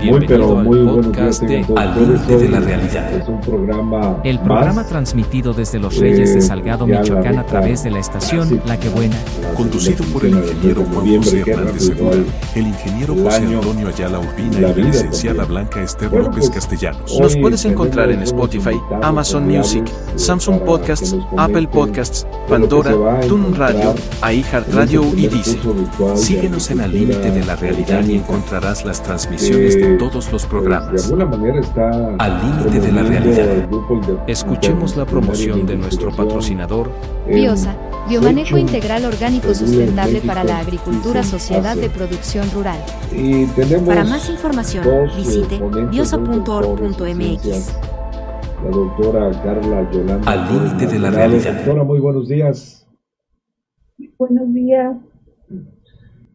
Bienvenido al podcast de Al Límite de la Realidad. Es un programa El programa transmitido desde Los Reyes de Salgado, Michoacán a través de la estación La Que Buena. Conducido por el ingeniero Juan José Hernández Segura, el ingeniero José Antonio Ayala Urbina y la licenciada Blanca Esther López Castellanos. Nos puedes encontrar en Spotify, Amazon Music, Samsung Podcasts, Apple Podcasts, Pandora, Tune Radio, iHeartRadio y Deezer. Síguenos en Al Límite de la Realidad y encontrarás las transmisiones de todos los programas. De alguna manera está Al límite de la realidad. Escuchemos la promoción de nuestro patrocinador. Biosa, Biomanejo Integral Orgánico Sustentable para la Agricultura Sociedad de Producción Rural. Y tenemos Para más información, dos, eh, visite biosa.org.mx. La doctora Carla Yolanda. Al límite de la realidad. Doctora, muy buenos días. Buenos días,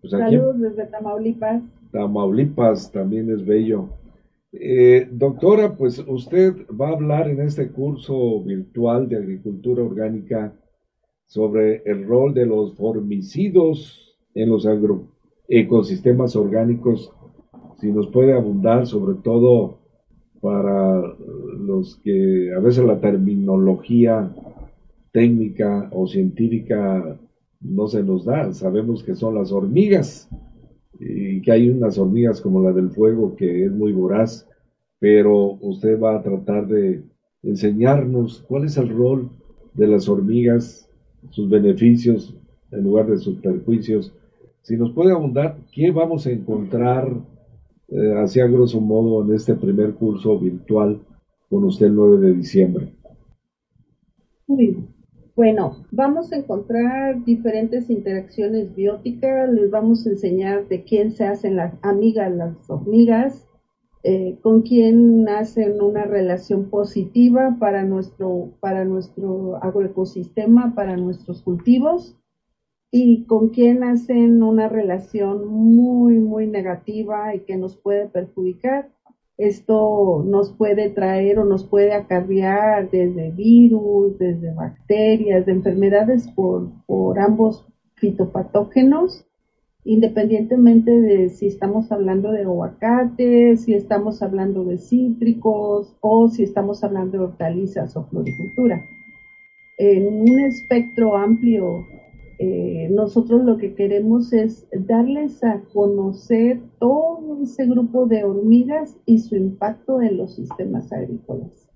Pues aquí saludos desde Tamaulipas. Tamaulipas también es bello. Eh, doctora, pues usted va a hablar en este curso virtual de agricultura orgánica sobre el rol de los formicidos en los agro- ecosistemas orgánicos. Si nos puede abundar, sobre todo para los que a veces la terminología técnica o científica no se nos da. Sabemos que son las hormigas y que hay unas hormigas como la del fuego que es muy voraz, pero usted va a tratar de enseñarnos cuál es el rol de las hormigas, sus beneficios en lugar de sus perjuicios. Si nos puede abundar, ¿qué vamos a encontrar eh, así a grosso modo en este primer curso virtual con usted el 9 de diciembre? Muy. Bueno, vamos a encontrar diferentes interacciones bióticas, les vamos a enseñar de quién se hacen las amigas las hormigas, eh, con quién hacen una relación positiva para nuestro, para nuestro agroecosistema, para nuestros cultivos, y con quién hacen una relación muy, muy negativa y que nos puede perjudicar. Esto nos puede traer o nos puede acarrear desde virus, desde bacterias, de enfermedades por, ambos fitopatógenos, independientemente de si estamos hablando de aguacates, si estamos hablando de cítricos o si estamos hablando de hortalizas o floricultura. En un espectro amplio eh, nosotros lo que queremos es darles a conocer todo ese grupo de hormigas y su impacto en los sistemas agrícolas.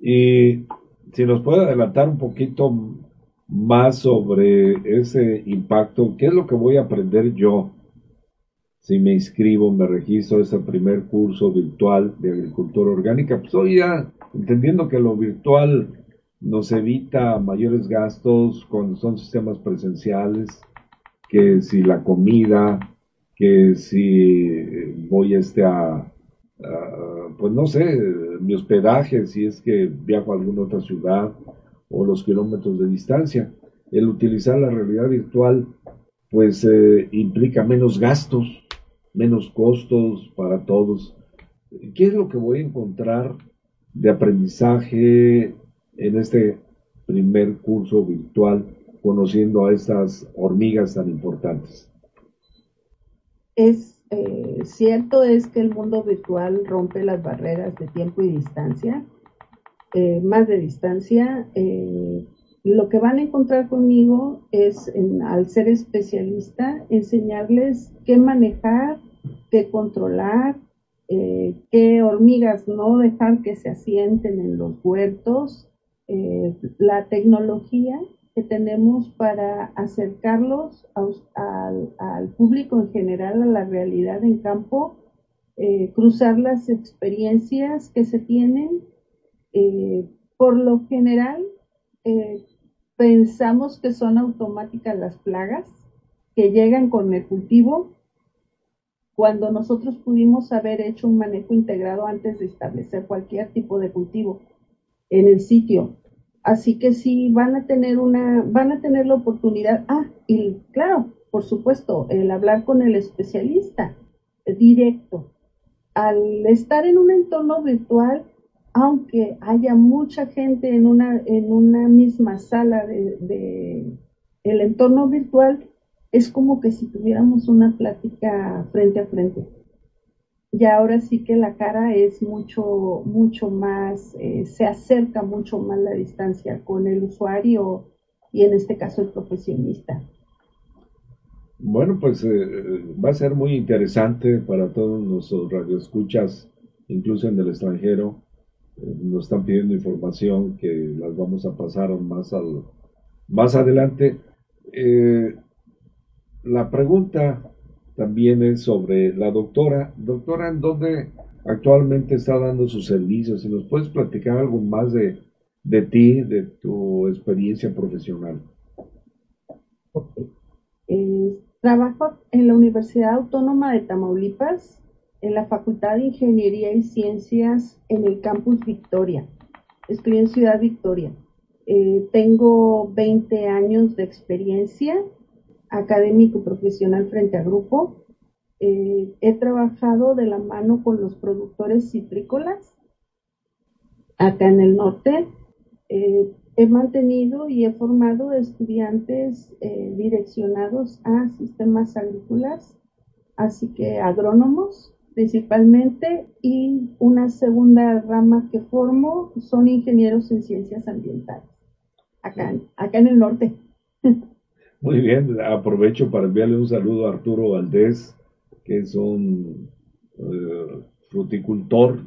Y si nos puede adelantar un poquito más sobre ese impacto, ¿qué es lo que voy a aprender yo si me inscribo, me registro ese primer curso virtual de agricultura orgánica? Pues hoy ya entendiendo que lo virtual nos evita mayores gastos cuando son sistemas presenciales, que si la comida, que si voy este a, a, pues no sé, mi hospedaje, si es que viajo a alguna otra ciudad o los kilómetros de distancia. El utilizar la realidad virtual pues eh, implica menos gastos, menos costos para todos. ¿Qué es lo que voy a encontrar de aprendizaje en este primer curso virtual conociendo a estas hormigas tan importantes? Es eh, cierto es que el mundo virtual rompe las barreras de tiempo y distancia, eh, más de distancia. eh, lo que van a encontrar conmigo es, en- al ser especialista, enseñarles qué manejar, qué controlar, qué hormigas no dejar que se asienten en los huertos, eh, la tecnología que tenemos para acercarlos a al público en general a la realidad en campo, eh, cruzar las experiencias que se tienen. eh, por lo general, eh, pensamos que son automáticas las plagas que llegan con el cultivo cuando nosotros pudimos haber hecho un manejo integrado antes de establecer cualquier tipo de cultivo en el sitio. Así que sí, van a tener una, van a tener la oportunidad. Ah, y claro, por supuesto, el hablar con el especialista directo. Al estar en un entorno virtual, aunque haya mucha gente en una, en una misma sala de el entorno virtual, es como que si tuviéramos una plática frente a frente. Ya ahora sí que la cara es mucho, mucho más, eh, se acerca mucho más la distancia con el usuario y en este caso el profesionista. Bueno, pues eh, va a ser muy interesante para todos nuestros radioescuchas, incluso en el extranjero. Eh, nos están pidiendo información que las vamos a pasar más, al, más adelante. la pregunta también es sobre la doctora. Doctora, ¿en dónde actualmente está dando sus servicios? Si nos puedes platicar algo más de, de ti, de tu experiencia profesional. Eh, trabajo en la Universidad Autónoma de Tamaulipas, en la Facultad de Ingeniería y Ciencias en el campus Victoria. Estoy en Ciudad Victoria. Eh, tengo 20 años de experiencia académico profesional frente a grupo. Eh, he trabajado de la mano con los productores citrícolas acá en el norte. Eh, he mantenido y he formado estudiantes eh, direccionados a sistemas agrícolas, así que agrónomos principalmente, y una segunda rama que formo son ingenieros en ciencias ambientales, acá, acá en el norte. Muy bien, aprovecho para enviarle un saludo a Arturo Valdés, que es un eh, fruticultor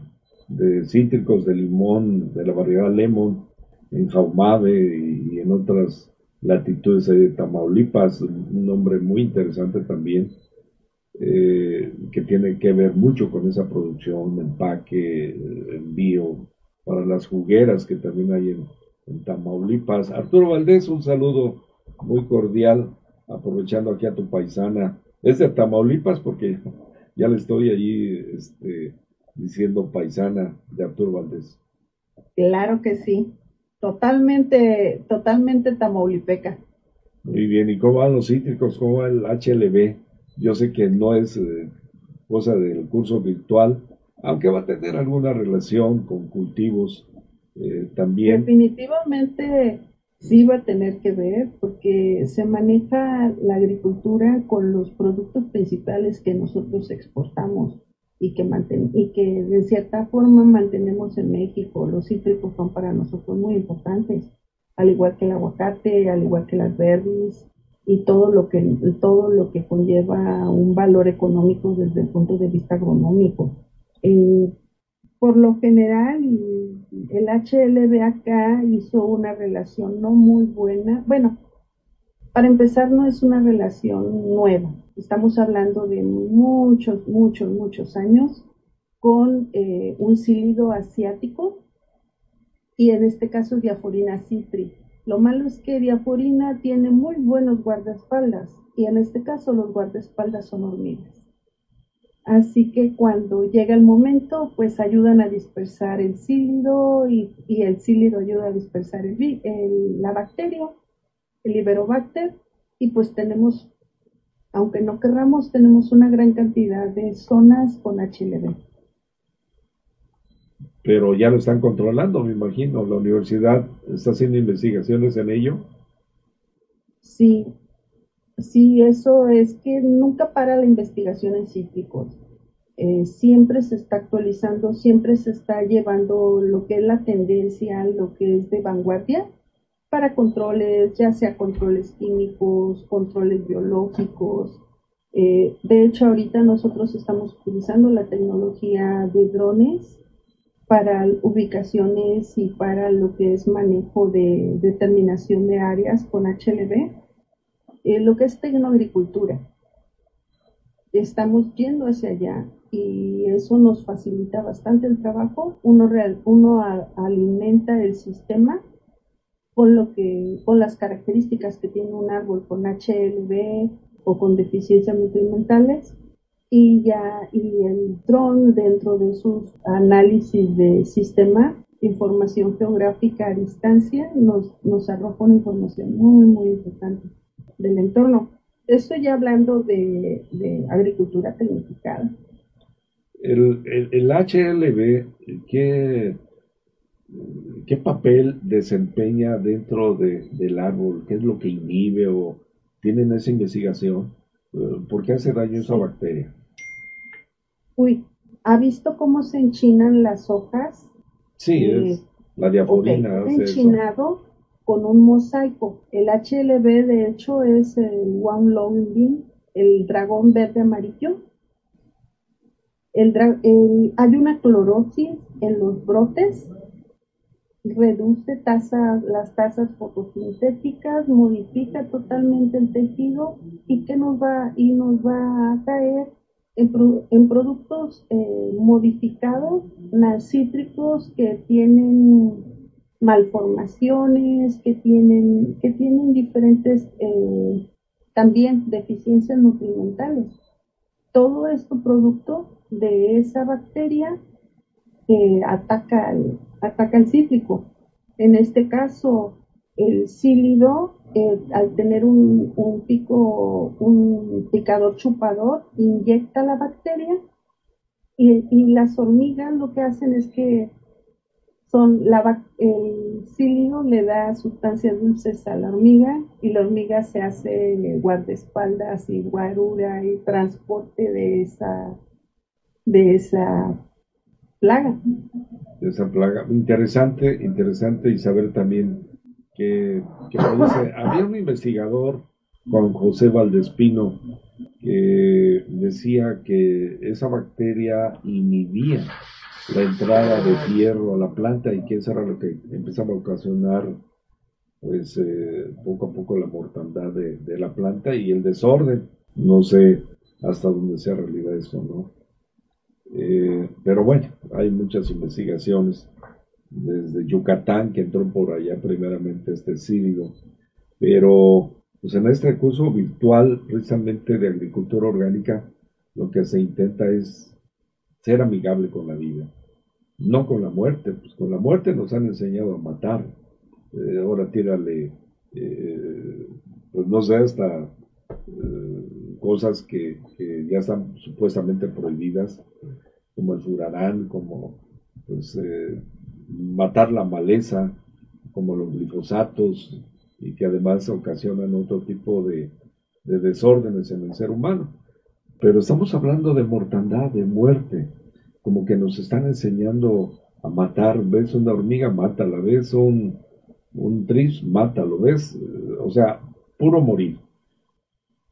de cítricos de limón, de la variedad Lemon, en Jaumave y, en otras latitudes de Tamaulipas, un hombre muy interesante también, eh, que tiene que ver mucho con esa producción, empaque, envío, para las jugueras que también hay en Tamaulipas. Arturo Valdés, un saludo muy cordial, aprovechando aquí a tu paisana. Es de Tamaulipas porque ya le estoy allí este, diciendo paisana de Arturo Valdés. Claro que sí, totalmente, totalmente tamaulipeca. Muy bien, ¿y cómo van los cítricos? ¿Cómo va el HLB? Yo sé que no es eh, cosa del curso virtual, aunque va a tener alguna relación con cultivos eh, también. Definitivamente sí va a tener que ver porque se maneja la agricultura con los productos principales que nosotros exportamos y que, y que de cierta forma mantenemos en México. Los cítricos son para nosotros muy importantes, al igual que el aguacate, al igual que las berries y todo lo que, todo lo que conlleva un valor económico desde el punto de vista agronómico. Por lo general, el HLB acá hizo una relación no muy buena. Bueno, para empezar, no es una relación nueva. Estamos hablando de muchos, muchos, muchos años con eh, un sílido asiático y en este caso diaforina citri. Lo malo es que diaforina tiene muy buenos guardaespaldas y en este caso los guardaespaldas son hormigas. Así que cuando llega el momento, pues ayudan a dispersar el sílido y, el sílido ayuda a dispersar el, la bacteria, el iberobacter, y pues tenemos, aunque no querramos, tenemos una gran cantidad de zonas con HLV. Pero ya lo están controlando, me imagino. La universidad está haciendo investigaciones en ello. Sí, Sí, eso es que nunca para la investigación en cítricos. Eh, siempre se está actualizando, siempre se está llevando lo que es la tendencia, lo que es de vanguardia para controles, ya sea controles químicos, controles biológicos. Eh, de hecho, ahorita nosotros estamos utilizando la tecnología de drones para ubicaciones y para lo que es manejo de determinación de áreas con HLB eh, lo que es tecnoagricultura. Estamos yendo hacia allá y eso nos facilita bastante el trabajo. Uno, real, uno alimenta el sistema con, lo que, con las características que tiene un árbol con HLB o con deficiencias nutrimentales y ya y el dron dentro de sus análisis de sistema información geográfica a distancia nos, nos arroja una información muy muy importante del entorno. Estoy ya hablando de, agricultura tecnificada. El, el, HLB, ¿qué, ¿qué, papel desempeña dentro del árbol? ¿Qué es lo que inhibe o tienen esa investigación? Eh, ¿Por qué hace daño esa bacteria? Uy, ¿Ha visto cómo se enchinan las hojas? Sí, es eh, la diaforina. Okay. enchinado con un mosaico. El HLB, de hecho, es el One Long el dragón verde amarillo. Hay una clorosis en los brotes reduce tasa, las tasas fotosintéticas, modifica totalmente el tejido y que nos va, y nos va a caer en, productos eh, modificados, cítricos que tienen malformaciones, que tienen, que tienen diferentes eh, también deficiencias nutrimentales. Todo esto producto de esa bacteria que ataca al, ataca el cítrico. En este caso, el sílido, eh, al tener un, pico, un picador chupador, inyecta la bacteria y, las hormigas lo que hacen es que son la, el sílido le da sustancias dulces a la hormiga y la hormiga se hace guardaespaldas y guarura y transporte de esa de esa plaga. esa plaga. Interesante, interesante y saber también que, produce. Había un investigador, Juan José Valdespino, que decía que esa bacteria inhibía la entrada de hierro a la planta y que eso era lo que empezaba a ocasionar pues eh, poco a poco la mortandad de, la planta y el desorden. No sé hasta dónde sea realidad eso, ¿no? Eh, pero bueno, hay muchas investigaciones desde Yucatán que entró por allá primeramente este círido, pero pues en este curso virtual precisamente de agricultura orgánica lo que se intenta es ser amigable con la vida, no con la muerte, pues con la muerte nos han enseñado a matar, eh, ahora tírale, eh, pues no sé, hasta cosas que, ya están supuestamente prohibidas, como el furarán, como pues, eh, matar la maleza, como los glifosatos, y que además ocasionan otro tipo de, desórdenes en el ser humano. Pero estamos hablando de mortandad, de muerte, como que nos están enseñando a matar. ¿Ves una hormiga? Mátala. ¿Ves un, un tris? Mátalo. ¿Ves? O sea, puro morir.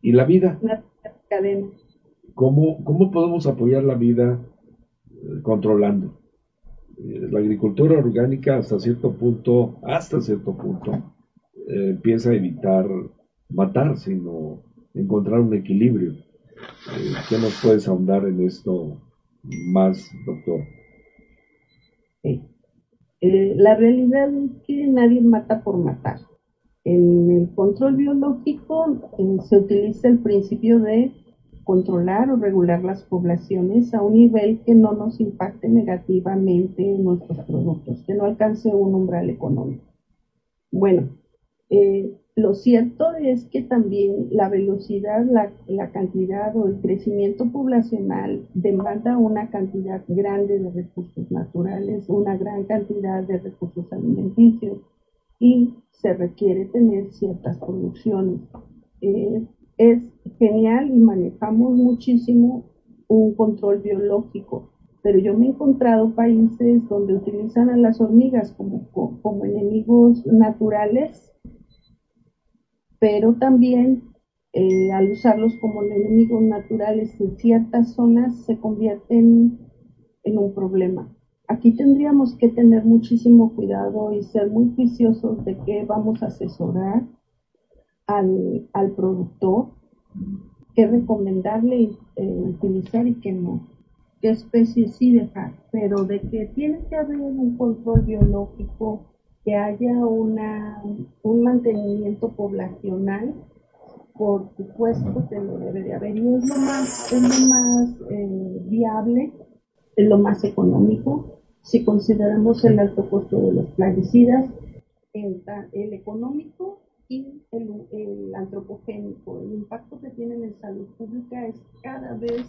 ¿Y la vida? ¿Cómo, ¿Cómo podemos apoyar la vida eh, controlando? Eh, la agricultura orgánica hasta cierto punto, hasta cierto punto, eh, empieza a evitar matar, sino encontrar un equilibrio. ¿Qué nos puedes ahondar en esto más, doctor? la realidad es que nadie mata por matar. En el control biológico eh, se utiliza el principio de controlar o regular las poblaciones a un nivel que no nos impacte negativamente en nuestros productos, que no alcance un umbral económico. Bueno, eh, lo cierto es que también la velocidad, la, cantidad o el crecimiento poblacional demanda una cantidad grande de recursos naturales, una gran cantidad de recursos alimenticios y se requiere tener ciertas producciones. Eh, es genial y manejamos muchísimo un control biológico, pero yo me he encontrado países donde utilizan a las hormigas como enemigos naturales, pero también eh, al usarlos como enemigos naturales en ciertas zonas se convierten en un problema. Aquí tendríamos que tener muchísimo cuidado y ser muy juiciosos de qué vamos a asesorar al, productor, qué recomendarle eh, utilizar y qué no, qué especies sí dejar, pero de que tiene que haber un control biológico, que haya una, un mantenimiento poblacional, por supuesto que lo debe de haber y es lo más, es lo más eh, viable, es lo más económico si consideramos el alto costo de los plaguicidas, el, económico y el, antropogénico. El impacto que tienen en salud pública es cada vez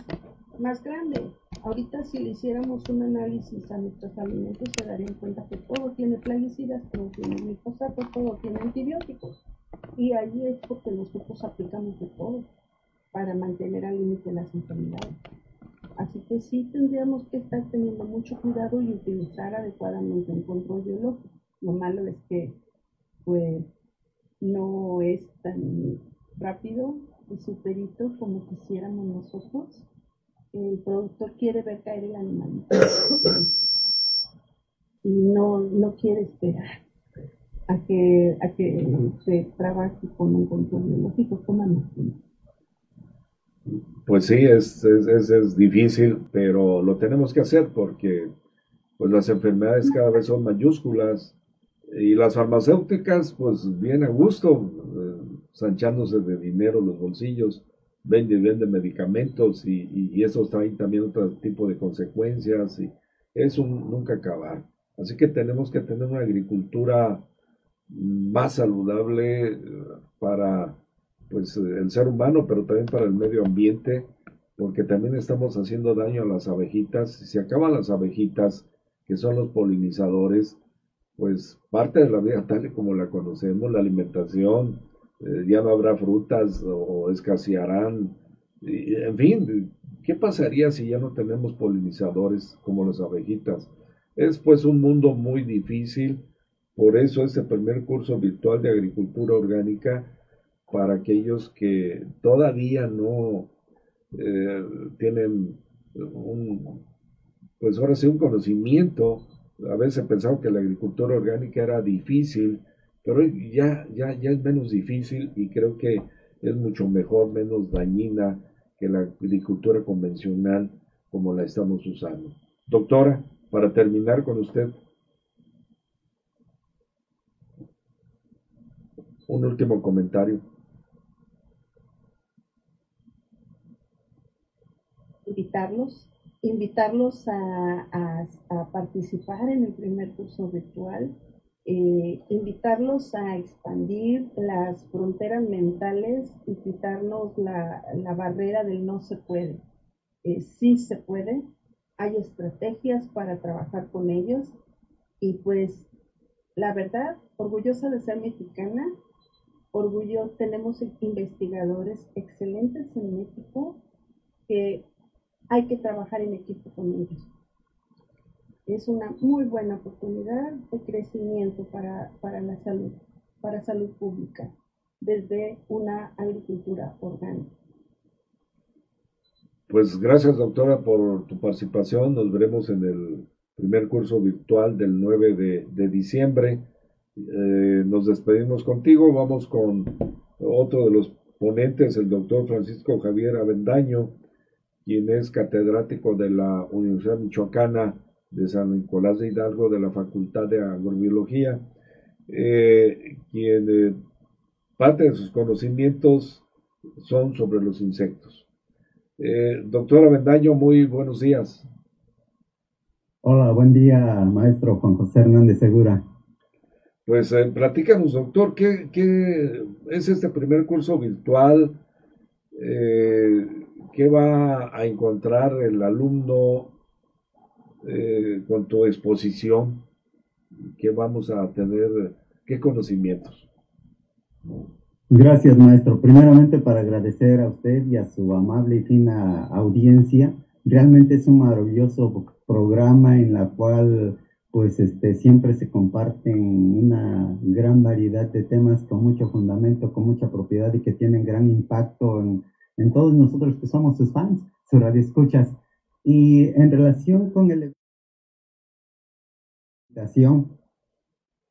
más grande. Ahorita si le hiciéramos un análisis a nuestros alimentos se darían cuenta que todo tiene plaguicidas, todo tiene glifosato, todo tiene antibióticos. Y ahí es porque nosotros aplicamos de todo para mantener al límite las enfermedades. así que sí tendríamos que estar teniendo mucho cuidado y utilizar adecuadamente un control biológico. Lo malo es que pues no es tan rápido y superito como quisiéramos nosotros. El productor quiere ver caer el animalito y no, no quiere esperar a que, a que se trabaje con un control biológico. ¿Cómo pues sí, es, es, es, difícil, pero lo tenemos que hacer porque pues las enfermedades cada vez son mayúsculas y las farmacéuticas pues bien a gusto, eh, sanchándose de dinero los bolsillos, venden y venden medicamentos y, y, esos traen también otro tipo de consecuencias y es un nunca acabar. Así que tenemos que tener una agricultura más saludable eh, para pues el ser humano, pero también para el medio ambiente, porque también estamos haciendo daño a las abejitas. Si se acaban las abejitas, que son los polinizadores, pues parte de la vida tal y como la conocemos, la alimentación, eh, ya no habrá frutas o escasearán. en fin, ¿qué pasaría si ya no tenemos polinizadores como las abejitas? Es pues un mundo muy difícil, por eso este primer curso virtual de agricultura orgánica para aquellos que todavía no eh, tienen un, pues ahora sí, un conocimiento. A veces pensaba que la agricultura orgánica era difícil, pero ya, ya, ya es menos difícil y creo que es mucho mejor, menos dañina que la agricultura convencional como la estamos usando. Doctora, para terminar con usted, un último comentario. invitarlos, invitarlos a, participar en el primer curso virtual, eh, invitarlos a expandir las fronteras mentales y quitarnos la, barrera del no se puede. Eh, sí se puede, hay estrategias para trabajar con ellos y pues la verdad, orgullosa de ser mexicana, orgullo, tenemos investigadores excelentes en México que hay que trabajar en equipo con ellos. Es una muy buena oportunidad de crecimiento para, la salud, para salud pública, desde una agricultura orgánica. Pues gracias doctora por tu participación. Nos veremos en el primer curso virtual del 9 de, diciembre. Eh, nos despedimos contigo. Vamos con otro de los ponentes, el doctor Francisco Javier Avendaño quien es catedrático de la Universidad Michoacana de San Nicolás de Hidalgo de la Facultad de Agrobiología, eh, quien eh, parte de sus conocimientos son sobre los insectos. Eh, doctora Bendaño, muy buenos días. Hola, buen día, maestro Juan José Hernández Segura. Pues eh, platícanos, doctor, ¿qué, ¿qué, es este primer curso virtual? ¿Qué va a encontrar el alumno eh, con tu exposición? ¿Qué vamos a tener? ¿Qué conocimientos? Gracias, maestro. Primeramente, para agradecer a usted y a su amable y fina audiencia. Realmente es un maravilloso programa en la cual pues este, siempre se comparten una gran variedad de temas con mucho fundamento, con mucha propiedad y que tienen gran impacto en, en todos nosotros que somos sus fans, sus radioescuchas. Y en relación con el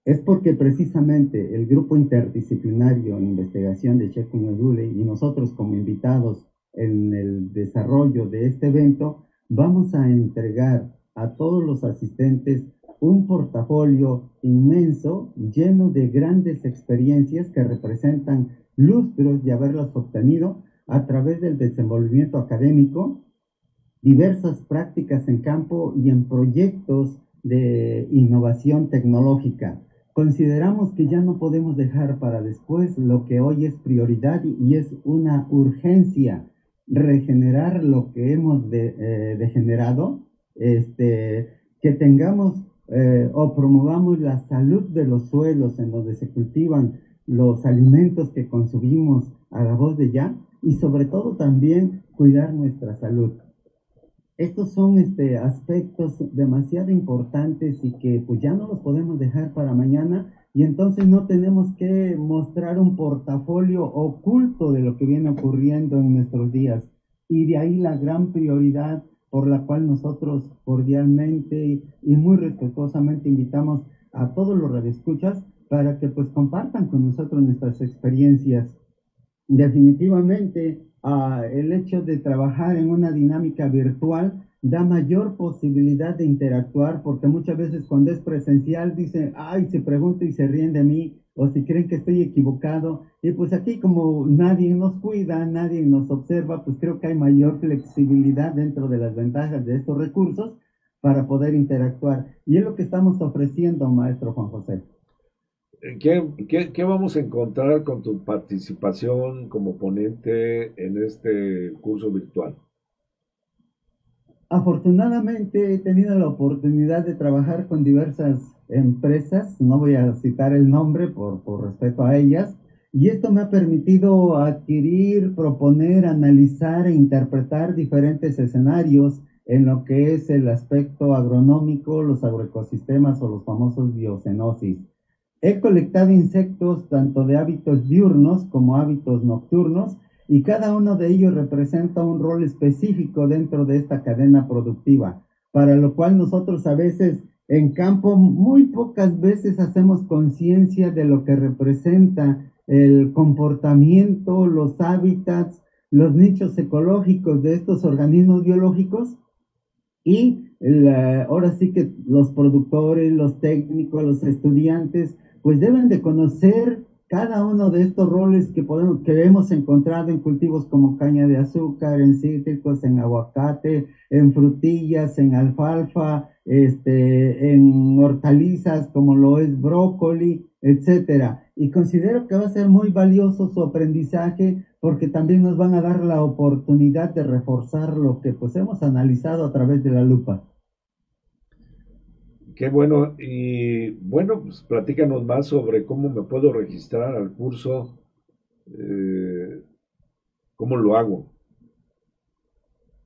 es porque precisamente el grupo interdisciplinario en investigación de Checo Edule y nosotros como invitados en el desarrollo de este evento vamos a entregar a todos los asistentes un portafolio inmenso lleno de grandes experiencias que representan lustros de haberlas obtenido a través del desenvolvimiento académico, diversas prácticas en campo y en proyectos de innovación tecnológica. Consideramos que ya no podemos dejar para después lo que hoy es prioridad y es una urgencia regenerar lo que hemos eh, degenerado, este, que tengamos eh, o promovamos la salud de los suelos en donde se cultivan los alimentos que consumimos a la voz de ya y sobre todo también cuidar nuestra salud. Estos son este, aspectos demasiado importantes y que pues ya no los podemos dejar para mañana y entonces no tenemos que mostrar un portafolio oculto de lo que viene ocurriendo en nuestros días. Y de ahí la gran prioridad por la cual nosotros cordialmente y muy respetuosamente invitamos a todos los radioescuchas para que pues compartan con nosotros nuestras experiencias. Definitivamente uh, el hecho de trabajar en una dinámica virtual da mayor posibilidad de interactuar porque muchas veces cuando es presencial dicen, ay, se pregunta y se ríen de mí o si creen que estoy equivocado. Y pues aquí como nadie nos cuida, nadie nos observa, pues creo que hay mayor flexibilidad dentro de las ventajas de estos recursos para poder interactuar. Y es lo que estamos ofreciendo, maestro Juan José. ¿Qué, qué, vamos a encontrar con tu participación como ponente en este curso virtual? Afortunadamente he tenido la oportunidad de trabajar con diversas empresas, no voy a citar el nombre por, por respeto a ellas, y esto me ha permitido adquirir, proponer, analizar e interpretar diferentes escenarios en lo que es el aspecto agronómico, los agroecosistemas o los famosos biocenosis. He colectado insectos tanto de hábitos diurnos como hábitos nocturnos y cada uno de ellos representa un rol específico dentro de esta cadena productiva, para lo cual nosotros a veces en campo muy pocas veces hacemos conciencia de lo que representa el comportamiento, los hábitats, los nichos ecológicos de estos organismos biológicos y ahora sí que los productores, los técnicos, los estudiantes pues deben de conocer cada uno de estos roles que podemos, que hemos encontrado en cultivos como caña de azúcar, en cítricos, en aguacate, en frutillas, en alfalfa, este, en hortalizas como lo es brócoli, etcétera. Y considero que va a ser muy valioso su aprendizaje porque también nos van a dar la oportunidad de reforzar lo que pues hemos analizado a través de la lupa. Qué bueno. Y bueno, pues platícanos más sobre cómo me puedo registrar al curso. Eh, ¿Cómo lo hago?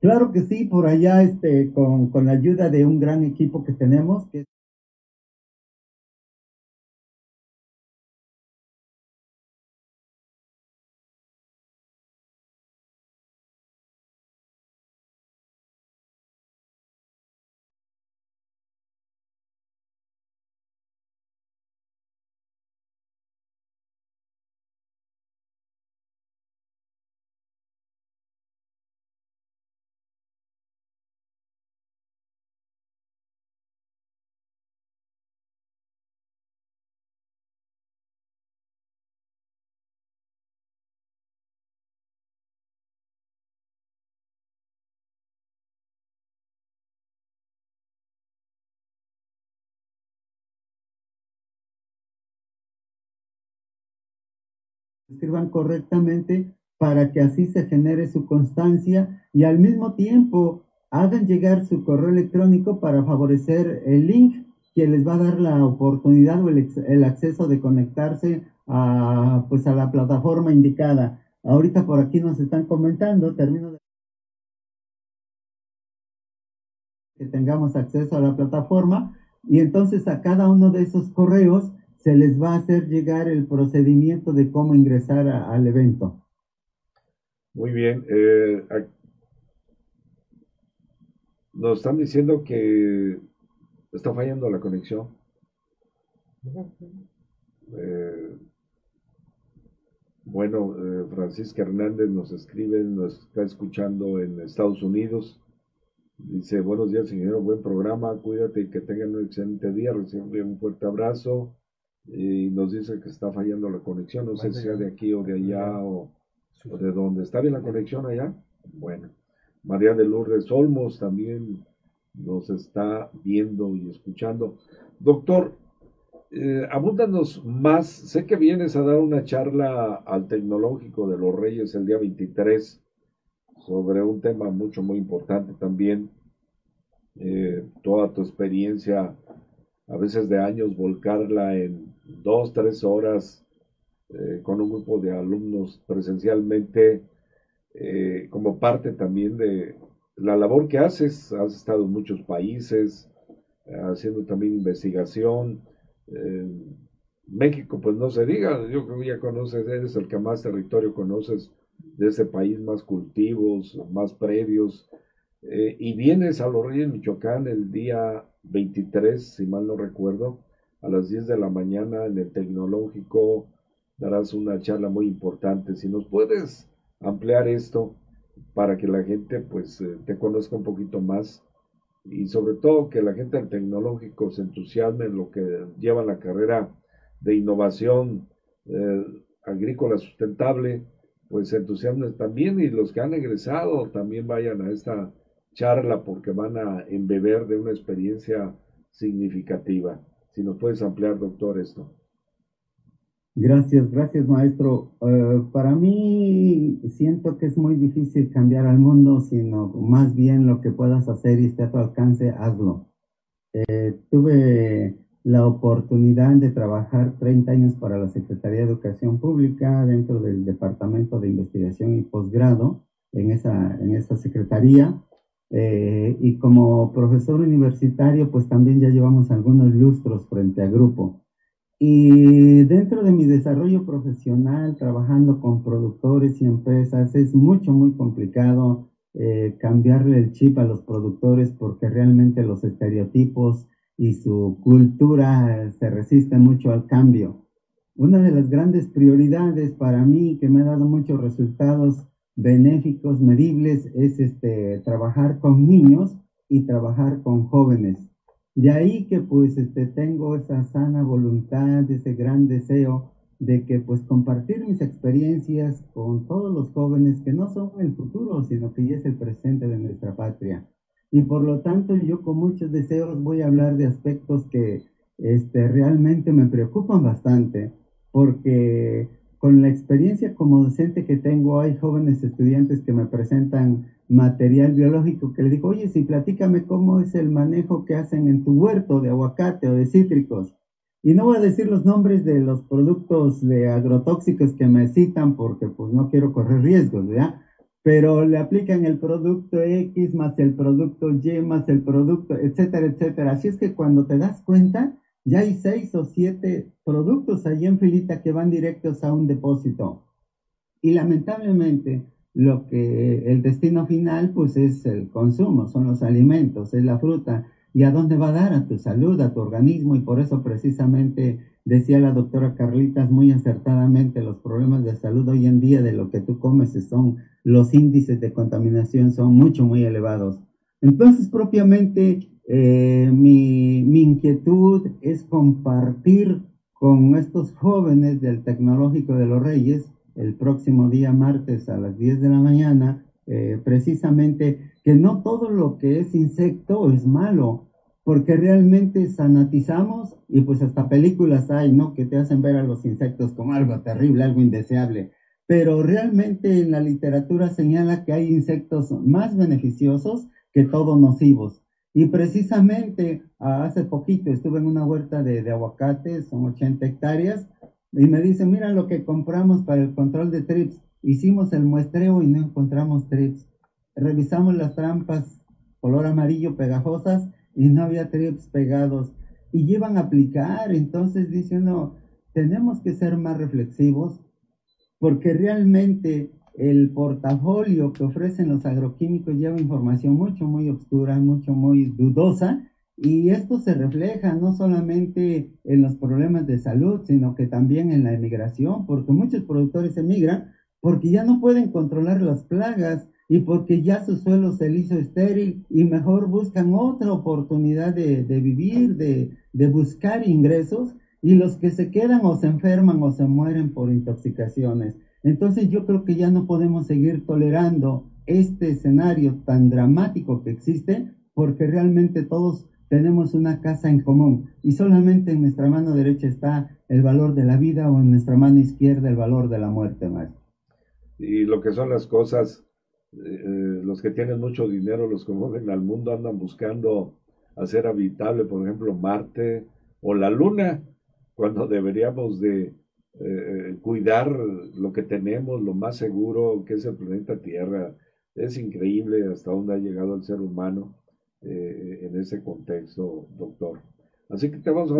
Claro que sí, por allá este, con, con la ayuda de un gran equipo que tenemos, que escriban correctamente para que así se genere su constancia y al mismo tiempo hagan llegar su correo electrónico para favorecer el link que les va a dar la oportunidad o el, acceso de conectarse a, pues a la plataforma indicada. Ahorita por aquí nos están comentando, termino de que tengamos acceso a la plataforma y entonces a cada uno de esos correos se les va a hacer llegar el procedimiento de cómo ingresar al evento. Muy bien. Eh, nos están diciendo que está fallando la conexión. Eh, bueno, eh, Francisca Hernández nos escribe, nos está escuchando en Estados Unidos. Dice, buenos días, ingeniero, buen programa, cuídate y que tengan un excelente día. Recibe un fuerte abrazo y nos dice que está fallando la conexión, no sé si sea de aquí o de allá o, de dónde. ¿Está bien la conexión allá? Bueno. María de Lourdes Olmos también nos está viendo y escuchando. Doctor, eh, abúndanos más. Sé que vienes a dar una charla al Tecnológico de los Reyes el día 23 sobre un tema mucho, muy importante también. Eh, toda tu experiencia a veces de años, volcarla en dos, tres horas eh, con un grupo de alumnos presencialmente, eh, como parte también de, la labor que haces, has estado en muchos países, haciendo también investigación. México, pues no se diga, yo creo que ya conoces, eres el que más territorio conoces de ese país, más cultivos, más predios, eh, y vienes a Los Reyes, Michoacán, el día 23, si mal no recuerdo, a las 10 de la mañana en el Tecnológico, darás una charla muy importante. Si nos puedes ampliar esto para que la gente pues eh, te conozca un poquito más y sobre todo que la gente del tecnológico se entusiasme en lo que lleva la carrera de innovación eh, agrícola sustentable, pues se entusiasmen también y los que han egresado también vayan a esta charla porque van a embeber de una experiencia significativa. Si nos puedes ampliar, doctor, esto. Gracias, gracias, maestro. Eh, para mí siento que es muy difícil cambiar al mundo, sino más bien lo que puedas hacer y esté a tu alcance, hazlo. Eh, tuve la oportunidad de trabajar 30 años para la Secretaría de Educación Pública dentro del Departamento de Investigación y Posgrado en esa, en esa secretaría. Eh, y como profesor universitario, pues también ya llevamos algunos lustros frente a grupo. Y dentro de mi desarrollo profesional, trabajando con productores y empresas, es mucho, muy complicado eh, cambiarle el chip a los productores porque realmente los estereotipos y su cultura se resiste mucho al cambio. Una de las grandes prioridades para mí que me ha dado muchos resultados benéficos, medibles, es este, trabajar con niños y trabajar con jóvenes. De ahí que pues este, tengo esa sana voluntad, ese gran deseo de que pues compartir mis experiencias con todos los jóvenes que no son el futuro, sino que ya es el presente de nuestra patria. Y por lo tanto yo con muchos deseos voy a hablar de aspectos que este, realmente me preocupan bastante, porque con la experiencia como docente que tengo, hay jóvenes estudiantes que me presentan material biológico que le digo, oye, si platícame cómo es el manejo que hacen en tu huerto de aguacate o de cítricos. Y no voy a decir los nombres de los productos de agrotóxicos que me citan porque pues no quiero correr riesgos, ¿verdad? Pero le aplican el producto X más el producto Y más el producto, etcétera, etcétera. Así es que cuando te das cuenta, ya hay seis o siete productos allí en filita que van directos a un depósito. Y lamentablemente, lo que el destino final, pues es el consumo, son los alimentos, es la fruta. ¿Y a dónde va a dar? A tu salud, a tu organismo. Y por eso precisamente decía la doctora Carlitas muy acertadamente, los problemas de salud hoy en día de lo que tú comes son, los índices de contaminación son mucho, muy elevados. Entonces, propiamente, eh, mi, inquietud es compartir con estos jóvenes del Tecnológico de los Reyes el próximo día martes a las 10 de la mañana, eh, precisamente que no todo lo que es insecto es malo, porque realmente sanatizamos y pues hasta películas hay, ¿no? Que te hacen ver a los insectos como algo terrible, algo indeseable. Pero realmente en la literatura señala que hay insectos más beneficiosos que todos nocivos. Y precisamente hace poquito estuve en una huerta de, de aguacates, son 80 hectáreas, y me dice, mira lo que compramos para el control de trips. Hicimos el muestreo y no encontramos trips. Revisamos las trampas color amarillo pegajosas y no había trips pegados. Y llevan a aplicar, entonces dice uno, tenemos que ser más reflexivos porque realmente el portafolio que ofrecen los agroquímicos lleva información mucho, muy oscura, mucho, muy dudosa, y esto se refleja no solamente en los problemas de salud, sino que también en la emigración, porque muchos productores emigran porque ya no pueden controlar las plagas y porque ya su suelo se hizo estéril y mejor buscan otra oportunidad de, de vivir, de, de buscar ingresos, y los que se quedan o se enferman o se mueren por intoxicaciones. Entonces yo creo que ya no podemos seguir tolerando este escenario tan dramático que existe porque realmente todos tenemos una casa en común y solamente en nuestra mano derecha está el valor de la vida o en nuestra mano izquierda el valor de la muerte, maestro. Y lo que son las cosas, eh, los que tienen mucho dinero, los que mueven al mundo, andan buscando hacer habitable, por ejemplo, Marte o la Luna, cuando deberíamos de eh, cuidar lo que tenemos, lo más seguro que es el planeta Tierra, Es increíble hasta dónde ha llegado el ser humano eh, en ese contexto, doctor. Así que te vamos a...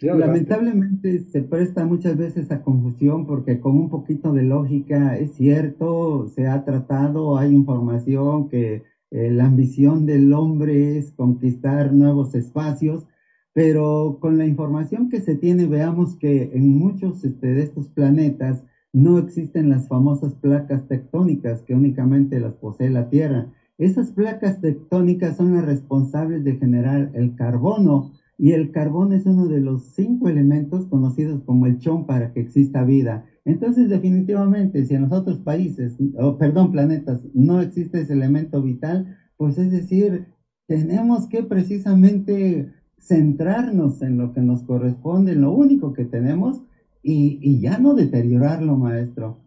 lamentablemente se presta muchas veces a confusión porque con un poquito de lógica es cierto, se ha tratado, hay información que eh, la ambición del hombre es conquistar nuevos espacios, pero con la información que se tiene veamos que en muchos este, de estos planetas no existen las famosas placas tectónicas que únicamente las posee la Tierra. Esas placas tectónicas son las responsables de generar el carbono y el carbono es uno de los cinco elementos conocidos como el chón para que exista vida. Entonces, definitivamente, si en los otros países, o perdón, planetas, no existe ese elemento vital, pues es decir, tenemos que precisamente centrarnos en lo que nos corresponde, en lo único que tenemos, y, ya no deteriorarlo, maestro.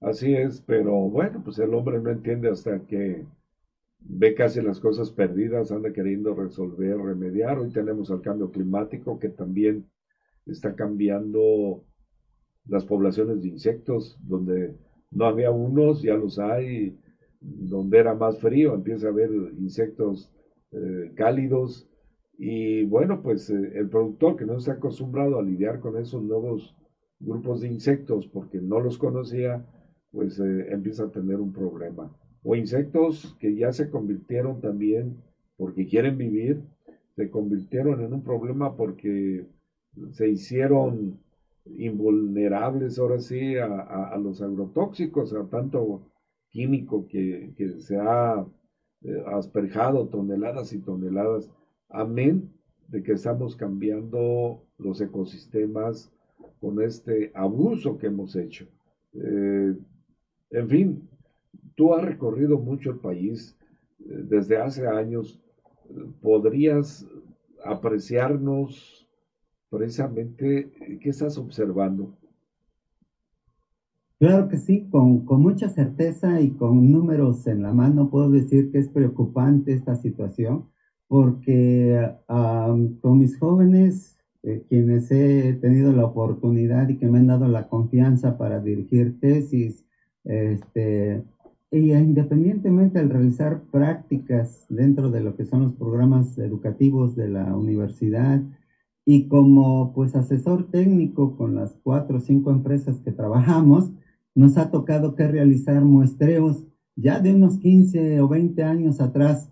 Así es, pero bueno, pues el hombre no entiende hasta que ve casi las cosas perdidas, anda queriendo resolver, remediar. Hoy tenemos el cambio climático que también está cambiando las poblaciones de insectos, donde no había unos, ya los hay, donde era más frío, empieza a haber insectos eh, cálidos. Y bueno, pues eh, el productor que no está acostumbrado a lidiar con esos nuevos grupos de insectos porque no los conocía, pues eh, empieza a tener un problema. O insectos que ya se convirtieron también, porque quieren vivir, se convirtieron en un problema porque se hicieron invulnerables ahora sí a, los agrotóxicos, a tanto químico que, se ha eh, asperjado toneladas y toneladas. Amén de que estamos cambiando los ecosistemas con este abuso que hemos hecho. Eh, en fin, tú has recorrido mucho el país eh, desde hace años. ¿Podrías apreciarnos precisamente qué estás observando? Claro que sí, con, mucha certeza y con números en la mano puedo decir que es preocupante esta situación porque con mis jóvenes, eh, quienes he tenido la oportunidad y que me han dado la confianza para dirigir tesis, este, y independientemente al realizar prácticas dentro de lo que son los programas educativos de la universidad y como pues asesor técnico con las cuatro o cinco empresas que trabajamos, nos ha tocado que realizar muestreos ya de unos 15 o 20 años atrás.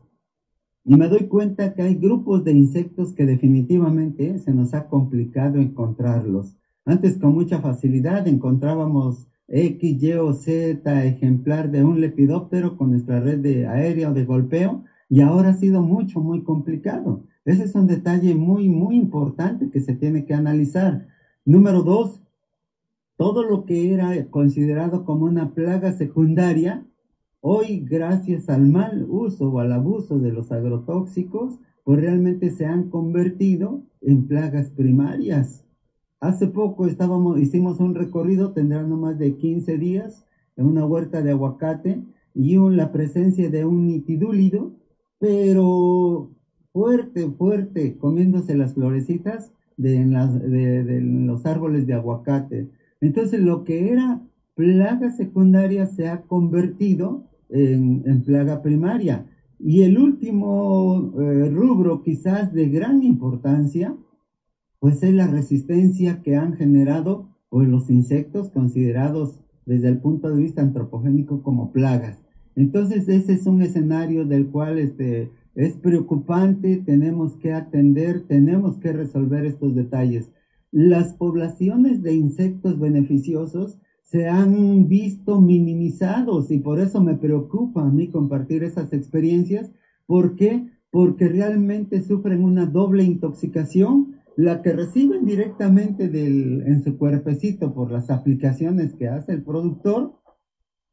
Y me doy cuenta que hay grupos de insectos que definitivamente se nos ha complicado encontrarlos. Antes con mucha facilidad encontrábamos X, Y o Z ejemplar de un lepidóptero con nuestra red de aérea o de golpeo y ahora ha sido mucho, muy complicado. Ese es un detalle muy, muy importante que se tiene que analizar. Número dos, todo lo que era considerado como una plaga secundaria, hoy gracias al mal uso o al abuso de los agrotóxicos, pues realmente se han convertido en plagas primarias. Hace poco estábamos, hicimos un recorrido, tendrá no más de 15 días, en una huerta de aguacate y en la presencia de un nitidúlido, pero fuerte, fuerte, comiéndose las florecitas de, de, los árboles de aguacate. Entonces lo que era plaga secundaria se ha convertido en, plaga primaria. Y el último eh, rubro quizás de gran importancia pues es la resistencia que han generado pues, los insectos considerados desde el punto de vista antropogénico como plagas. Entonces ese es un escenario del cual este, es preocupante, tenemos que atender, tenemos que resolver estos detalles. Las poblaciones de insectos beneficiosos se han visto minimizados y por eso me preocupa a mí compartir esas experiencias. ¿Por qué? Porque realmente sufren una doble intoxicación la que reciben directamente del, en su cuerpecito por las aplicaciones que hace el productor.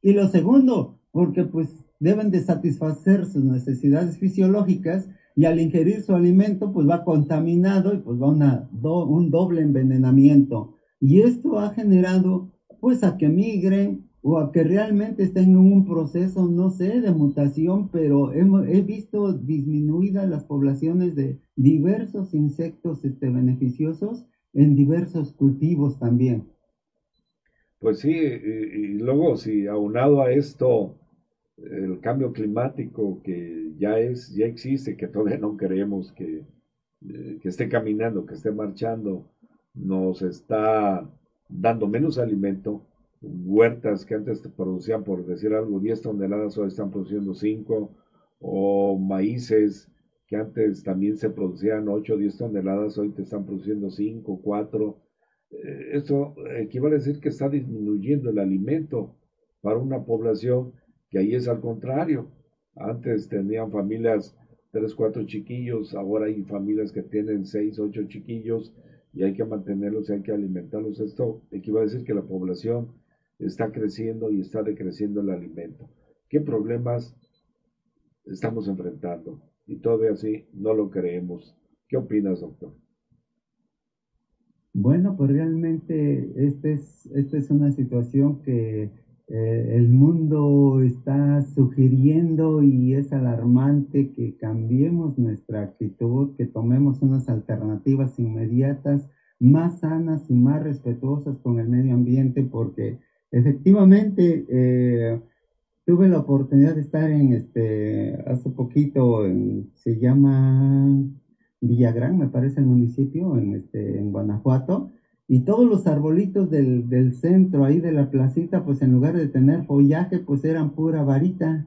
Y lo segundo, porque pues deben de satisfacer sus necesidades fisiológicas y al ingerir su alimento pues va contaminado y pues va una, un doble envenenamiento. Y esto ha generado pues a que migren o a que realmente estén en un proceso, no sé, de mutación, pero he visto disminuidas las poblaciones de diversos insectos este, beneficiosos en diversos cultivos también. Pues sí, y, luego si aunado a esto el cambio climático que ya es, ya existe, que todavía no creemos que, eh, que esté caminando, que esté marchando, nos está dando menos alimento, huertas que antes producían, por decir algo, 10 toneladas, hoy están produciendo 5, o maíces que antes también se producían 8 o 10 toneladas, hoy te están produciendo 5, 4. Eh, esto equivale a decir que está disminuyendo el alimento para una población que ahí es al contrario. Antes tenían familias, 3, 4 chiquillos, ahora hay familias que tienen 6, 8 chiquillos y hay que mantenerlos hay que alimentarlos. Esto equivale a decir que la población está creciendo y está decreciendo el alimento. ¿Qué problemas estamos enfrentando? Y todavía así no lo creemos. ¿Qué opinas, doctor? Bueno, pues realmente esta es, esta es una situación que eh, el mundo está sugiriendo y es alarmante que cambiemos nuestra actitud, que tomemos unas alternativas inmediatas más sanas y más respetuosas con el medio ambiente, porque efectivamente eh, tuve la oportunidad de estar en este, hace poquito, en, se llama Villagrán, me parece el municipio, en, este, en Guanajuato, y todos los arbolitos del, del centro ahí de la placita, pues en lugar de tener follaje, pues eran pura varita.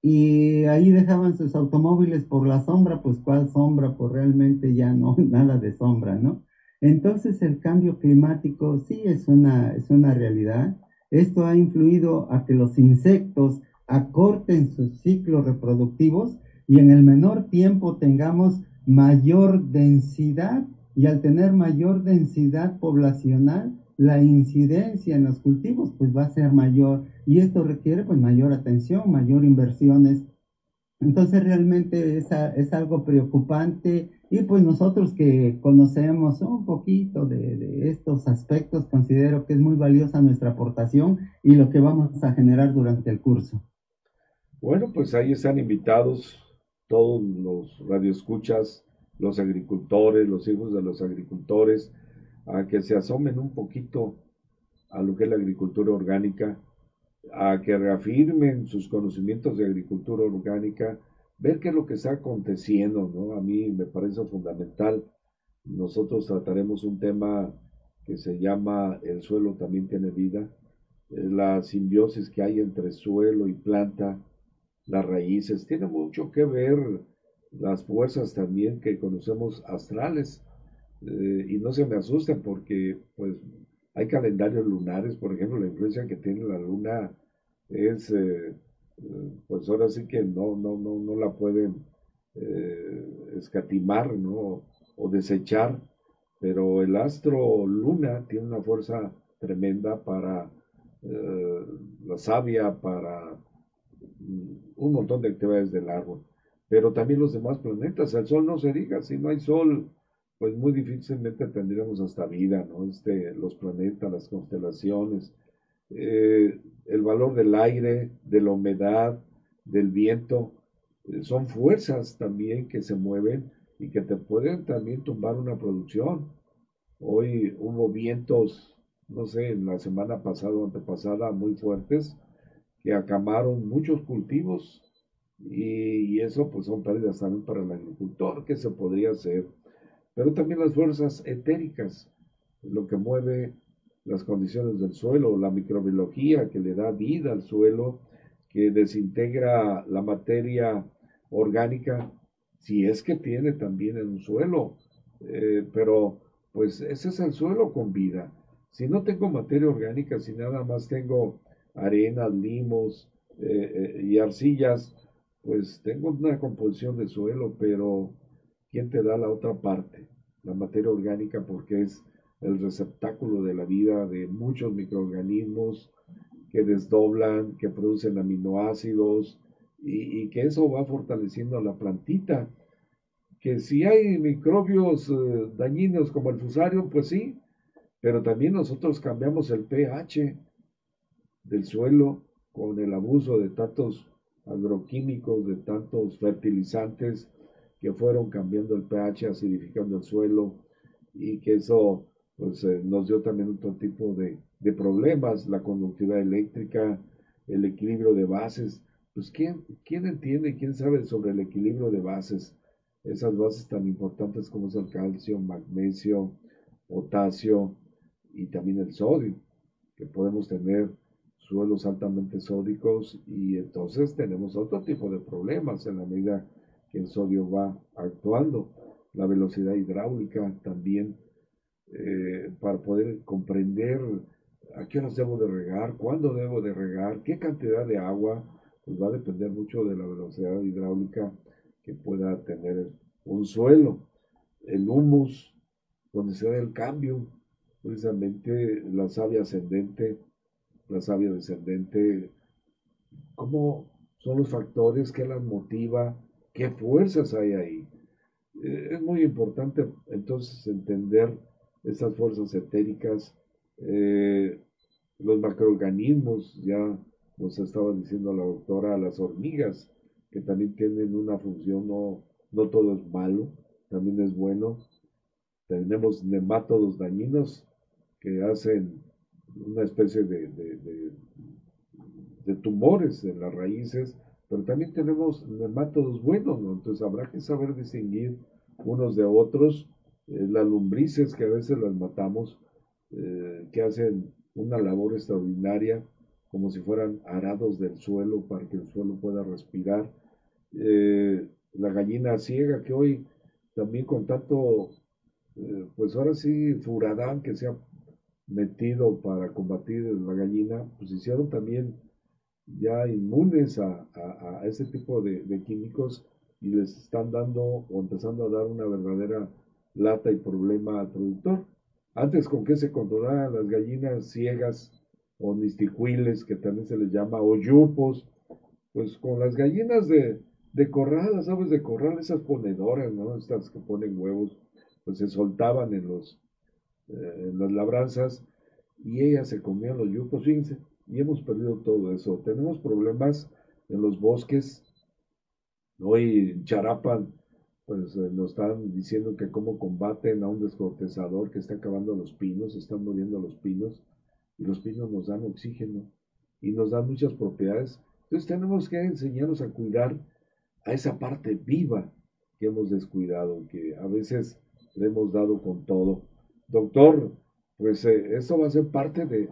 Y ahí dejaban sus automóviles por la sombra, pues cuál sombra, pues realmente ya no, nada de sombra, ¿no? Entonces el cambio climático sí es una, es una realidad. Esto ha influido a que los insectos acorten sus ciclos reproductivos y en el menor tiempo tengamos mayor densidad y al tener mayor densidad poblacional, la incidencia en los cultivos pues va a ser mayor y esto requiere pues mayor atención, mayor inversiones. Entonces realmente es, es algo preocupante y pues nosotros que conocemos un poquito de, estos aspectos, considero que es muy valiosa nuestra aportación y lo que vamos a generar durante el curso. Bueno, pues ahí están invitados todos los radioescuchas, los agricultores, los hijos de los agricultores, a que se asomen un poquito a lo que es la agricultura orgánica, a que reafirmen sus conocimientos de agricultura orgánica, ver qué es lo que está aconteciendo, ¿no? A mí me parece fundamental. Nosotros trataremos un tema que se llama El suelo también tiene vida, la simbiosis que hay entre suelo y planta, las raíces, tiene mucho que ver las fuerzas también que conocemos astrales. Eh, y no se me asusten porque pues hay calendarios lunares, por ejemplo, la influencia que tiene la luna es eh, pues ahora sí que no, no, no, no la pueden eh, escatimar, ¿no? O desechar, pero el astro luna tiene una fuerza tremenda para la savia, para mm, un montón de actividades del árbol, pero también los demás planetas, el sol no se diga, si no hay sol, pues muy difícilmente tendríamos hasta vida, ¿no? Este, los planetas, las constelaciones, eh, el valor del aire, de la humedad, del viento, eh, son fuerzas también que se mueven y que te pueden también tumbar una producción. Hoy hubo vientos, no sé, en la semana pasada o antepasada muy fuertes que acamaron muchos cultivos y, eso pues son pérdidas también para el agricultor, que se podría hacer. Pero también las fuerzas etéricas, lo que mueve las condiciones del suelo, la microbiología que le da vida al suelo, que desintegra la materia orgánica, si es que tiene también en un suelo, eh, pero pues ese es el suelo con vida. Si no tengo materia orgánica, si nada más tengo arenas, limos eh, eh, y arcillas, pues tengo una composición de suelo, pero ¿quién te da la otra parte? La materia orgánica porque es el receptáculo de la vida de muchos microorganismos que desdoblan, que producen aminoácidos y, que eso va fortaleciendo a la plantita. Que si hay microbios eh, dañinos como el fusario, pues sí, pero también nosotros cambiamos el pH del suelo con el abuso de tantos agroquímicos, de tantos fertilizantes que fueron cambiando el pH, acidificando el suelo y que eso pues eh, nos dio también otro tipo de de problemas, la conductividad eléctrica, el equilibrio de bases. Pues ¿quién, quién entiende, quién sabe sobre el equilibrio de bases? Esas bases tan importantes como es el calcio, magnesio, potasio y también el sodio, que podemos tener suelos altamente sódicos y entonces tenemos otro tipo de problemas en la medida que el sodio va actuando. La velocidad hidráulica también, eh, para poder comprender a qué horas debo de regar, cuándo debo de regar, qué cantidad de agua, pues va a depender mucho de la velocidad hidráulica que pueda tener un suelo. El humus, donde se da el cambio, precisamente la savia ascendente, la savia descendente, cómo son los factores que las motiva, qué fuerzas hay ahí. Eh, es muy importante entonces entender estas fuerzas etéricas, eh, los macroorganismos, ya nos estaba diciendo la doctora, las hormigas, que también tienen una función, no, no todo es malo, también es bueno. Tenemos nemátodos dañinos que hacen una especie de, de, tumores en las raíces, pero también tenemos nemátodos buenos, entonces habrá que saber distinguir unos de otros. Eh, las lombrices que a veces las matamos, eh, que hacen una labor extraordinaria, como si fueran arados del suelo para que el suelo pueda respirar. Eh, la gallina ciega que hoy también con tanto, pues ahora sí, furadán que se metido para combatir la gallina, pues hicieron también ya inmunes a, a, ese tipo de, químicos y les están dando o empezando a dar una verdadera lata y problema al productor. Antes con que se controlaban las gallinas ciegas o nisticuiles, que también se les llama, o yupos, pues con las gallinas de, de corral, las aves de corral, esas ponedoras, ¿no? Estas que ponen huevos, pues se soltaban en los, eh, las labranzas y ellas se comían los yupos, fíjense, y hemos perdido todo eso. Tenemos problemas en los bosques. Hoy en Charapan, pues eh, nos están diciendo que cómo combaten a un descortezador que está acabando los pinos, están muriendo los pinos, y los pinos nos dan oxígeno y nos dan muchas propiedades. Entonces tenemos que enseñarnos a cuidar a esa parte viva que hemos descuidado, que a veces le hemos dado con todo doctor, pues eh, esto va a ser parte de,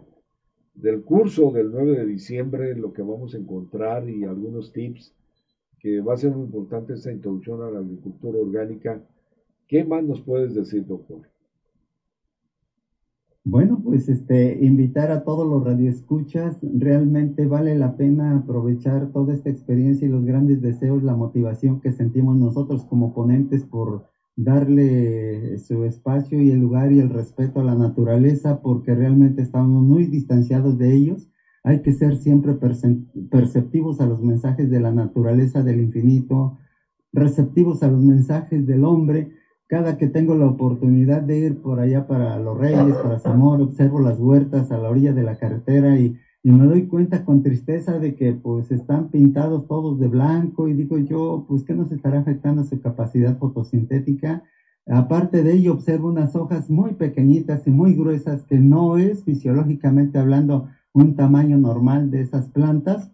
del curso del 9 de diciembre, lo que vamos a encontrar y algunos tips, que va a ser muy importante esta introducción a la agricultura orgánica. ¿Qué más nos puedes decir, doctor? Bueno, pues este, invitar a todos los radioescuchas, realmente vale la pena aprovechar toda esta experiencia y los grandes deseos, la motivación que sentimos nosotros como ponentes por darle su espacio y el lugar y el respeto a la naturaleza porque realmente estamos muy distanciados de ellos. Hay que ser siempre perceptivos a los mensajes de la naturaleza, del infinito, receptivos a los mensajes del hombre. Cada que tengo la oportunidad de ir por allá para Los Reyes, para Zamora, observo las huertas a la orilla de la carretera y y me doy cuenta con tristeza de que pues están pintados todos de blanco y digo yo, pues ¿qué nos estará afectando su capacidad fotosintética? Aparte de ello, observo unas hojas muy pequeñitas y muy gruesas que no es fisiológicamente hablando un tamaño normal de esas plantas.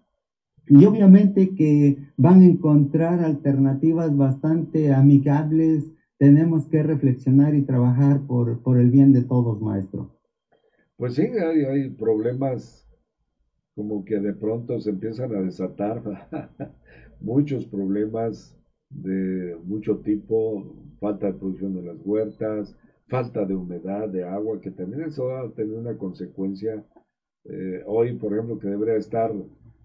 Y obviamente que van a encontrar alternativas bastante amigables. Tenemos que reflexionar y trabajar por, por el bien de todos, maestro. Pues sí, hay, hay problemas como que de pronto se empiezan a desatar muchos problemas de mucho tipo, falta de producción de las huertas, falta de humedad, de agua, que también eso va a tener una consecuencia. Eh, hoy, por ejemplo, que debería estar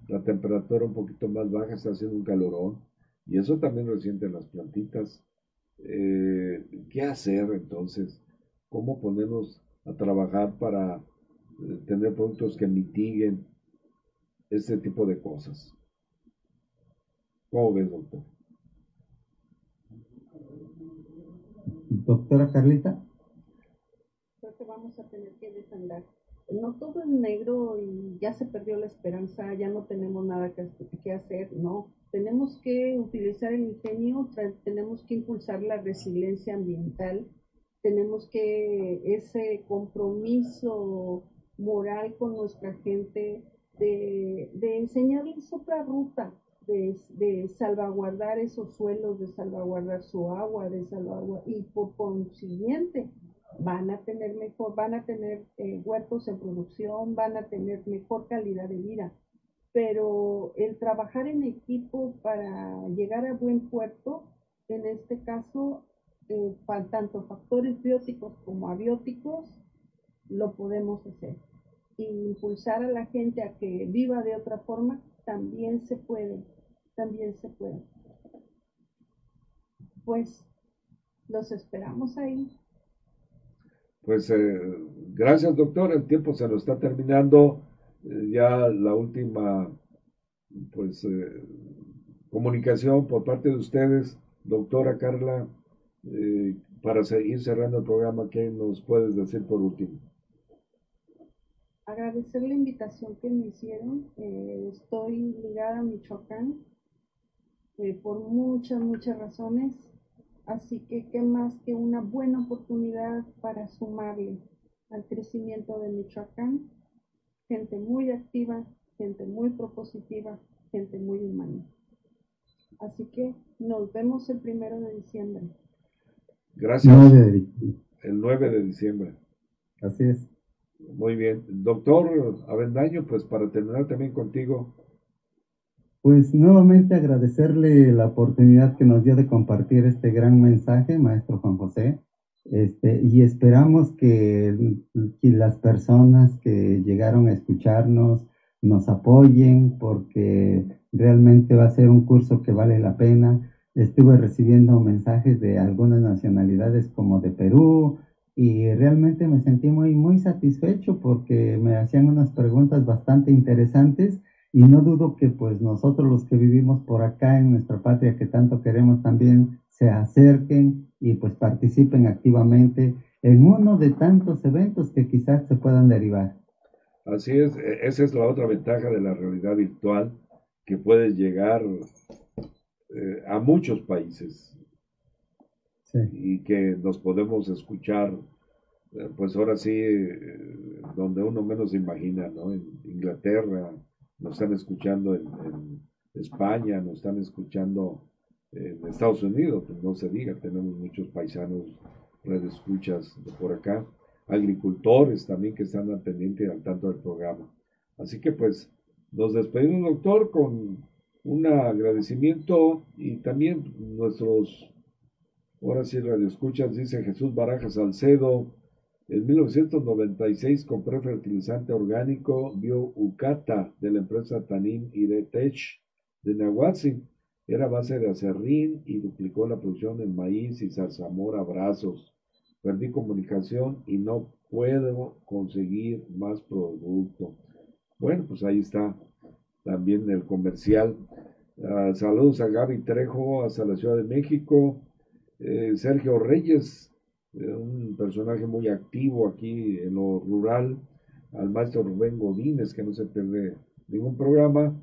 la temperatura un poquito más baja, está haciendo un calorón, y eso también lo sienten las plantitas. Eh, ¿Qué hacer entonces? ¿Cómo ponernos a trabajar para eh, tener productos que mitiguen ese tipo de cosas. ¿Cómo ves, doctor? Doctora Carlita. Creo que vamos a tener que desandar. No todo es negro y ya se perdió la esperanza, ya no tenemos nada que, que hacer, no. Tenemos que utilizar el ingenio, tenemos que impulsar la resiliencia ambiental, tenemos que ese compromiso moral con nuestra gente, de, enseñarles otra ruta, de, de, salvaguardar esos suelos, de salvaguardar su agua, de salvaguardar, y por consiguiente van a tener mejor, van a tener eh, huertos en producción, van a tener mejor calidad de vida. Pero el trabajar en equipo para llegar a buen puerto, en este caso, eh, tanto factores bióticos como abióticos, lo podemos hacer. Impulsar a la gente a que viva de otra forma, también se puede, también se puede. Pues los esperamos ahí. Pues eh, gracias doctor, el tiempo se nos está terminando. Eh, ya la última pues eh, comunicación por parte de ustedes, doctora Carla, para seguir cerrando el programa, ¿qué nos puedes decir por último? Agradecer la invitación que me hicieron. estoy ligada a Michoacán por muchas, muchas razones Así que, ¿qué más que una buena oportunidad para sumarle al crecimiento de Michoacán? Gente muy activa, gente muy propositiva, gente muy humana. Así que nos vemos el primero de diciembre. Gracias. El 9 de diciembre. Así es. Muy bien. Doctor Avendaño, pues para terminar también contigo, pues nuevamente agradecerle la oportunidad que nos dio de compartir este gran mensaje, maestro Juan José. Este, y esperamos que, las personas que llegaron a escucharnos nos apoyen porque realmente va a ser un curso que vale la pena. Estuve recibiendo mensajes de algunas nacionalidades como de Perú y realmente me sentí muy, muy satisfecho porque me hacían unas preguntas bastante interesantes y no dudo que pues nosotros los que vivimos por acá en nuestra patria que tanto queremos también se acerquen y pues participen activamente en uno de tantos eventos que quizás se puedan derivar. Así es, e, esa es la otra ventaja de la realidad virtual, que puedes llegar eh, a muchos países y que nos podemos escuchar, eh, pues ahora sí, eh, donde uno menos imagina, ¿no? En Inglaterra, nos están escuchando en, España, nos están escuchando en Estados Unidos, pues no se diga, tenemos muchos paisanos escuchas de por acá, agricultores también que están al pendiente al tanto del programa. Así que pues nos despedimos, doctor, con un agradecimiento y también nuestros, ahora sí, escuchas dice Jesús Barajas Salcedo, en 1996 compré fertilizante orgánico Bio-Ucata de la empresa Tanin Iretech de Nahuatl. Era base de acerrín y duplicó la producción en maíz y zarzamora brazos. Perdí comunicación y no puedo conseguir más producto. Bueno, pues ahí está también el comercial. Ah, saludos a Gaby Trejo hasta la Ciudad de México. Eh, Sergio Reyes un personaje muy activo aquí en lo rural, al maestro Rubén Godínez, que no se pierde ningún programa.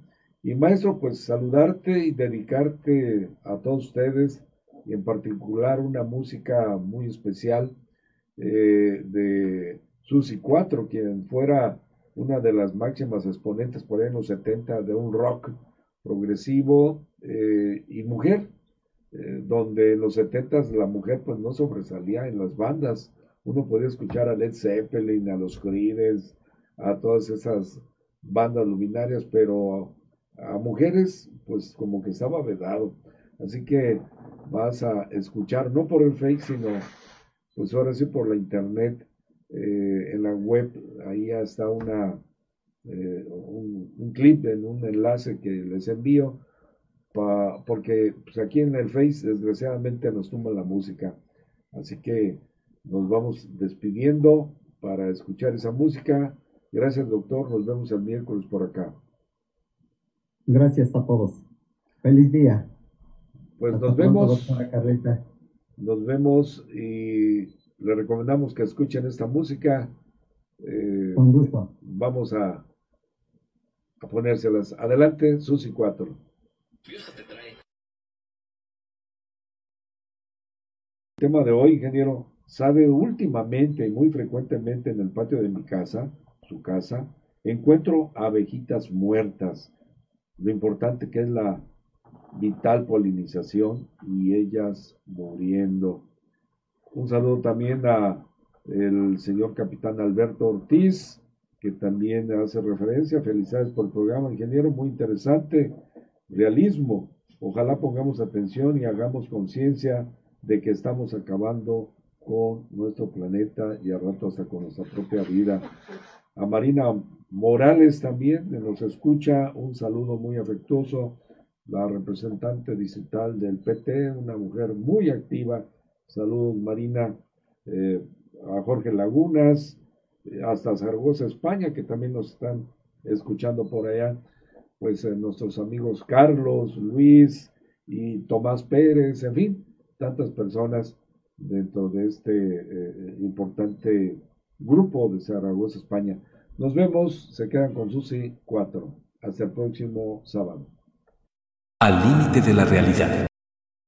Y maestro, pues saludarte y dedicarte a todos ustedes, y en particular una música muy especial eh, de Susi 4, quien fuera una de las máximas exponentes por ahí en los 70 de un rock progresivo eh, y mujer, eh, donde en los 70 la mujer pues no sobresalía en las bandas. Uno podía escuchar a Led Zeppelin, a los Creedence, a todas esas bandas luminarias, pero a, mujeres pues como que estaba vedado. Así que vas a escuchar, no por el Face, sino pues ahora sí por la internet, eh, en la web, ahí está una, eh, un clip en un enlace que les envío porque pues, aquí en el Face desgraciadamente nos tumba la música. Así que nos vamos despidiendo para escuchar esa música. Gracias doctor, nos vemos el miércoles por acá. Gracias a todos. Feliz día. Pues nos vemos. Nos vemos y le recomendamos que escuchen esta música. Eh, Con gusto. Vamos a, a ponérselas. Adelante, Susi 4. El tema de hoy, ingeniero, sabe últimamente y muy frecuentemente en el patio de mi casa su casa, encuentro abejitas muertas. Lo importante que es la vital polinización y ellas muriendo. Un saludo también a el señor capitán Alberto Ortiz, que también hace referencia. Felicidades por el programa, ingeniero, muy interesante. Realismo. Ojalá pongamos atención y hagamos conciencia de que estamos acabando con nuestro planeta y a rato hasta con nuestra propia vida. A Marina Morales también nos escucha, un saludo muy afectuoso, la representante digital del PT, una mujer muy activa. Saludos Marina, eh, a Jorge Lagunas, eh, hasta Zaragoza, España, que también nos están escuchando por allá, pues eh, nuestros amigos Carlos, Luis y Tomás Pérez, en fin, tantas personas dentro de este eh, importante grupo de Zaragoza, España. Nos vemos, se quedan con Susi 4. Hasta el próximo sábado. Al límite de la realidad.